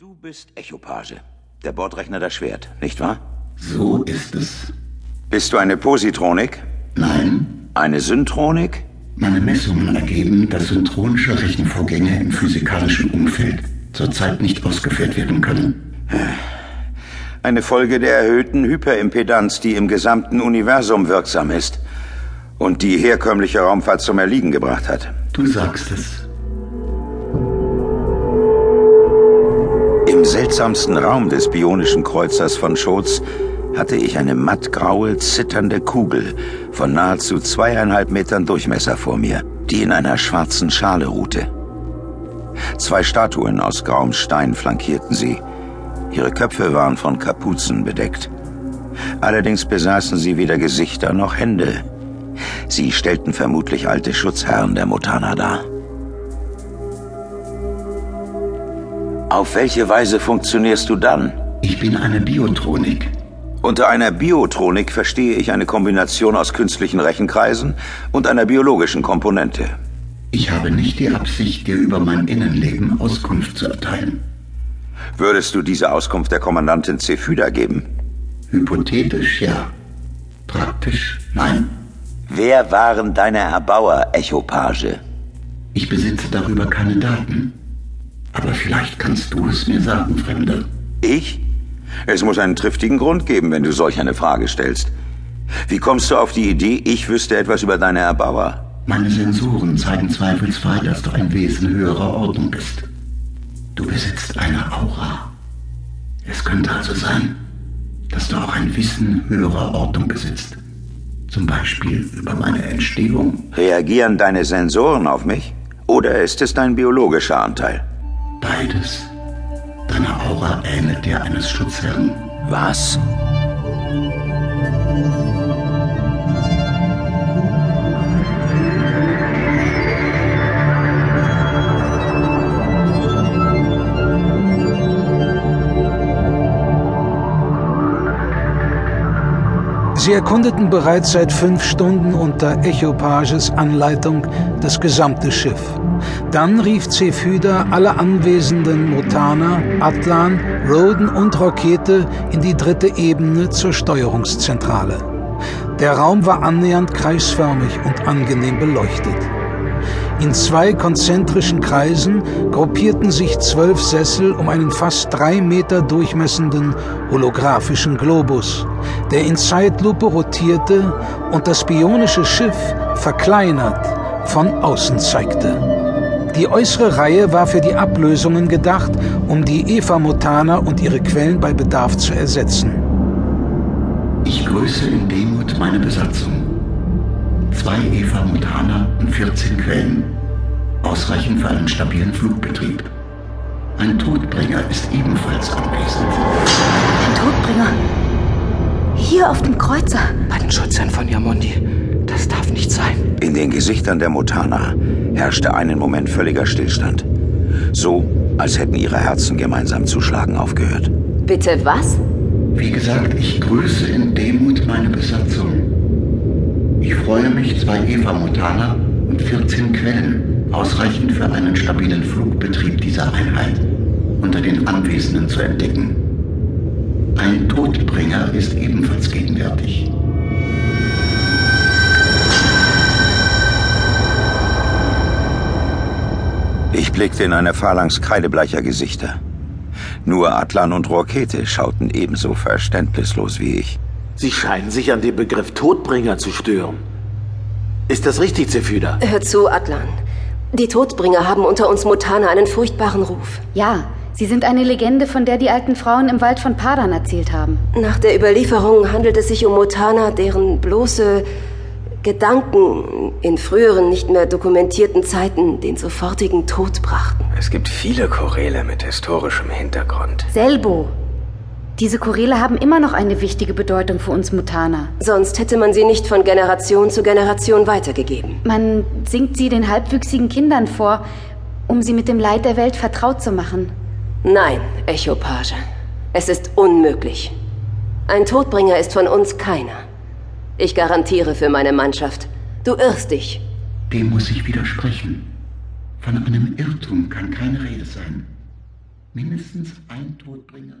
Du bist Echopage, der Bordrechner der Schwert, nicht wahr? So ist es. Bist du eine Positronik? Nein, Eine Syntronik? meine Messungen ergeben, dass synchronische Rechenvorgänge im physikalischen Umfeld zurzeit nicht ausgeführt werden können. Eine Folge der erhöhten Hyperimpedanz, die im gesamten Universum wirksam ist und die herkömmliche Raumfahrt zum Erliegen gebracht hat. Du sagst es. Im seltsamsten Raum des bionischen Kreuzers von Schotz hatte ich eine mattgraue, zitternde Kugel von nahezu zweieinhalb Metern Durchmesser vor mir, die in einer schwarzen Schale ruhte. Zwei Statuen aus grauem Stein flankierten sie. Ihre Köpfe waren von Kapuzen bedeckt. Allerdings besaßen sie weder Gesichter noch Hände. Sie stellten vermutlich alte Schutzherren der Mutana dar. Auf welche Weise funktionierst du dann? Ich bin eine Biotronik. Unter einer Biotronik verstehe ich eine Kombination aus künstlichen Rechenkreisen und einer biologischen Komponente. Ich habe nicht die Absicht, dir über mein Innenleben Auskunft zu erteilen. Würdest du diese Auskunft der Kommandantin Zephyda geben? Hypothetisch ja. Praktisch nein. Wer waren deine Erbauer, Echopage? Ich besitze darüber keine Daten. Aber vielleicht kannst du es mir sagen, Fremder. Ich? Es muss einen triftigen Grund geben, wenn du solch eine Frage stellst. Wie kommst du auf die Idee, ich wüsste etwas über deine Erbauer? Meine Sensoren zeigen zweifelsfrei, dass du ein Wesen höherer Ordnung bist. Du besitzt eine Aura. Es könnte also sein, dass du auch ein Wissen höherer Ordnung besitzt. Zum Beispiel über meine Entstehung. Reagieren deine Sensoren auf mich? Oder ist es dein biologischer Anteil? Beides. Deine Aura ähnelt der eines Schutzherrn. Was? Sie erkundeten bereits seit fünf Stunden unter Echopages Anleitung das gesamte Schiff. Dann rief Zephyda alle anwesenden Mutana, Atlan, Roden und Rokete in die dritte Ebene zur Steuerungszentrale. Der Raum war annähernd kreisförmig und angenehm beleuchtet. In zwei konzentrischen Kreisen gruppierten sich zwölf Sessel um einen fast drei Meter durchmessenden holographischen Globus, der in Zeitlupe rotierte und das bionische Schiff verkleinert von außen zeigte. Die äußere Reihe war für die Ablösungen gedacht, um die Eva-Mutaner und ihre Quellen bei Bedarf zu ersetzen. Ich grüße in Demut meine Besatzung. Zwei Eva Mutana und 14 Quellen. Ausreichend für einen stabilen Flugbetrieb. Ein Todbringer ist ebenfalls anwesend. Ein Todbringer. Hier auf dem Kreuzer. Bei den Schutzherren von Yamundi. Das darf nicht sein. In den Gesichtern der Mutana herrschte einen Moment völliger Stillstand. So, als hätten ihre Herzen gemeinsam zu schlagen aufgehört. Bitte was? Wie gesagt, ich grüße in Demut meine Besatzung. Ich freue mich, zwei Eva Mutana und 14 Quellen, ausreichend für einen stabilen Flugbetrieb dieser Einheit, unter den Anwesenden zu entdecken. Ein Todbringer ist ebenfalls gegenwärtig. Ich blickte in eine Phalanx kreidebleicher Gesichter. Nur Atlan und Rokete schauten ebenso verständnislos wie ich. Sie scheinen sich an dem Begriff Todbringer zu stören. Ist das richtig, Zephyda? Hör zu, Atlan. Die Todbringer haben unter uns Mutana einen furchtbaren Ruf. Ja, sie sind eine Legende, von der die alten Frauen im Wald von Padan erzählt haben. Nach der Überlieferung handelt es sich um Mutana, deren bloße Gedanken in früheren, nicht mehr dokumentierten Zeiten den sofortigen Tod brachten. Es gibt viele Choräle mit historischem Hintergrund. Selbo. Diese Choräle haben immer noch eine wichtige Bedeutung für uns Mutaner. Sonst hätte man sie nicht von Generation zu Generation weitergegeben. Man singt sie den halbwüchsigen Kindern vor, um sie mit dem Leid der Welt vertraut zu machen. Nein, Echopage. Es ist unmöglich. Ein Todbringer ist von uns keiner. Ich garantiere für meine Mannschaft. Du irrst dich. Dem muss ich widersprechen. Von einem Irrtum kann keine Rede sein. Mindestens ein Todbringer.